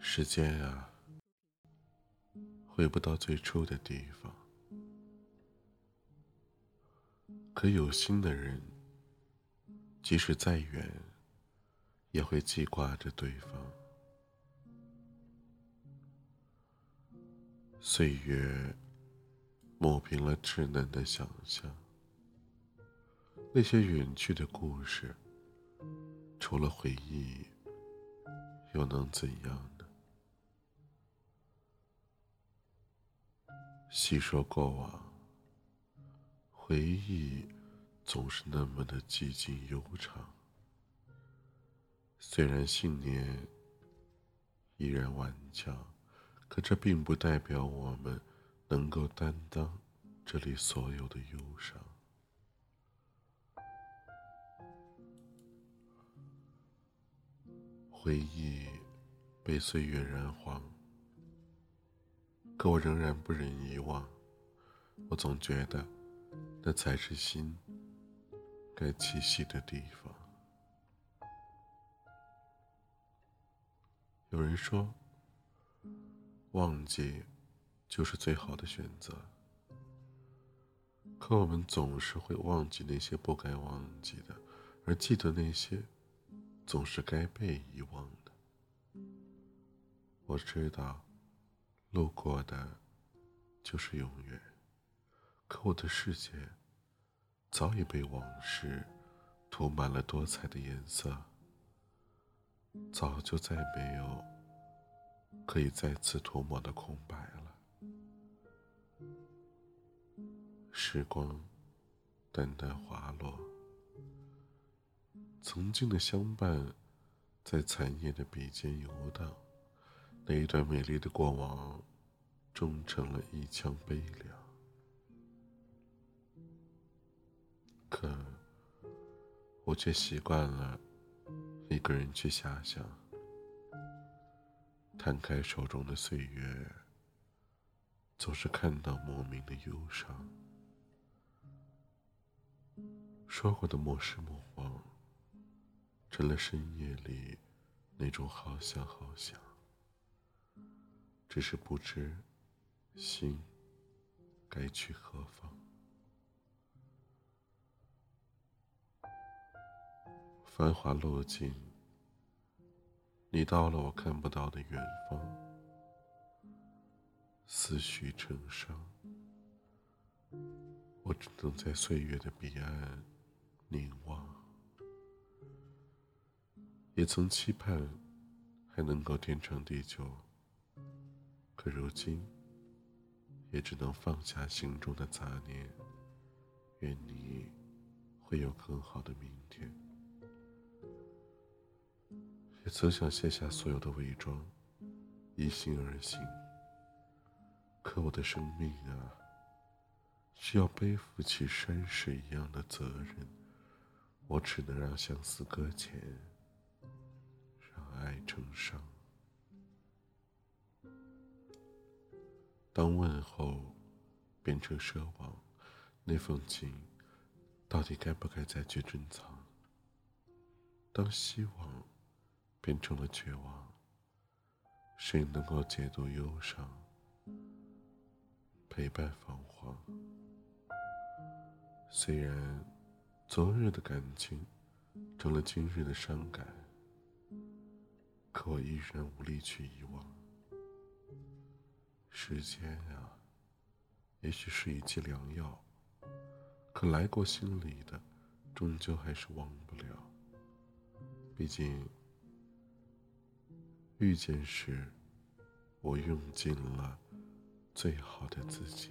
时间啊，回不到最初的地方。可有心的人，即使再远，也会记挂着对方。岁月磨平了稚嫩的想象，那些远去的故事，除了回忆，又能怎样？细说过往，回忆总是那么的寂静悠长。虽然信念依然顽强，可这并不代表我们能够担当这里所有的忧伤。回忆被岁月染黄。可我仍然不忍遗忘，我总觉得，那才是心该栖息的地方。有人说，忘记就是最好的选择。可我们总是会忘记那些不该忘记的，而记得那些总是该被遗忘的。我知道。路过的，就是永远。可我的世界，早已被往事涂满了多彩的颜色，早就再没有可以再次涂抹的空白了。时光淡淡滑落，曾经的相伴，在残夜的笔尖游荡。那一段美丽的过往，终成了一腔悲凉。可我却习惯了一个人去遐想，摊开手中的岁月，总是看到莫名的忧伤。说过的莫失莫忘，成了深夜里那种好想好想。只是不知心该去何方。繁华落尽，你到了我看不到的远方，思绪成伤，我只能在岁月的彼岸凝望。也曾期盼还能够天长地久。可如今，也只能放下心中的杂念，愿你会有更好的明天。也曾想卸下所有的伪装，一心而行。可我的生命啊，需要背负起山水一样的责任，我只能让相思搁浅，让爱成伤。当问候变成奢望，那封情到底该不该再去珍藏？当希望变成了绝望，谁能够解读忧伤？陪伴彷徨。虽然昨日的感情成了今日的伤感，可我依然无力去遗忘。时间啊也许是一剂良药可来过心里的终究还是忘不了。毕竟遇见时我用尽了最好的自己。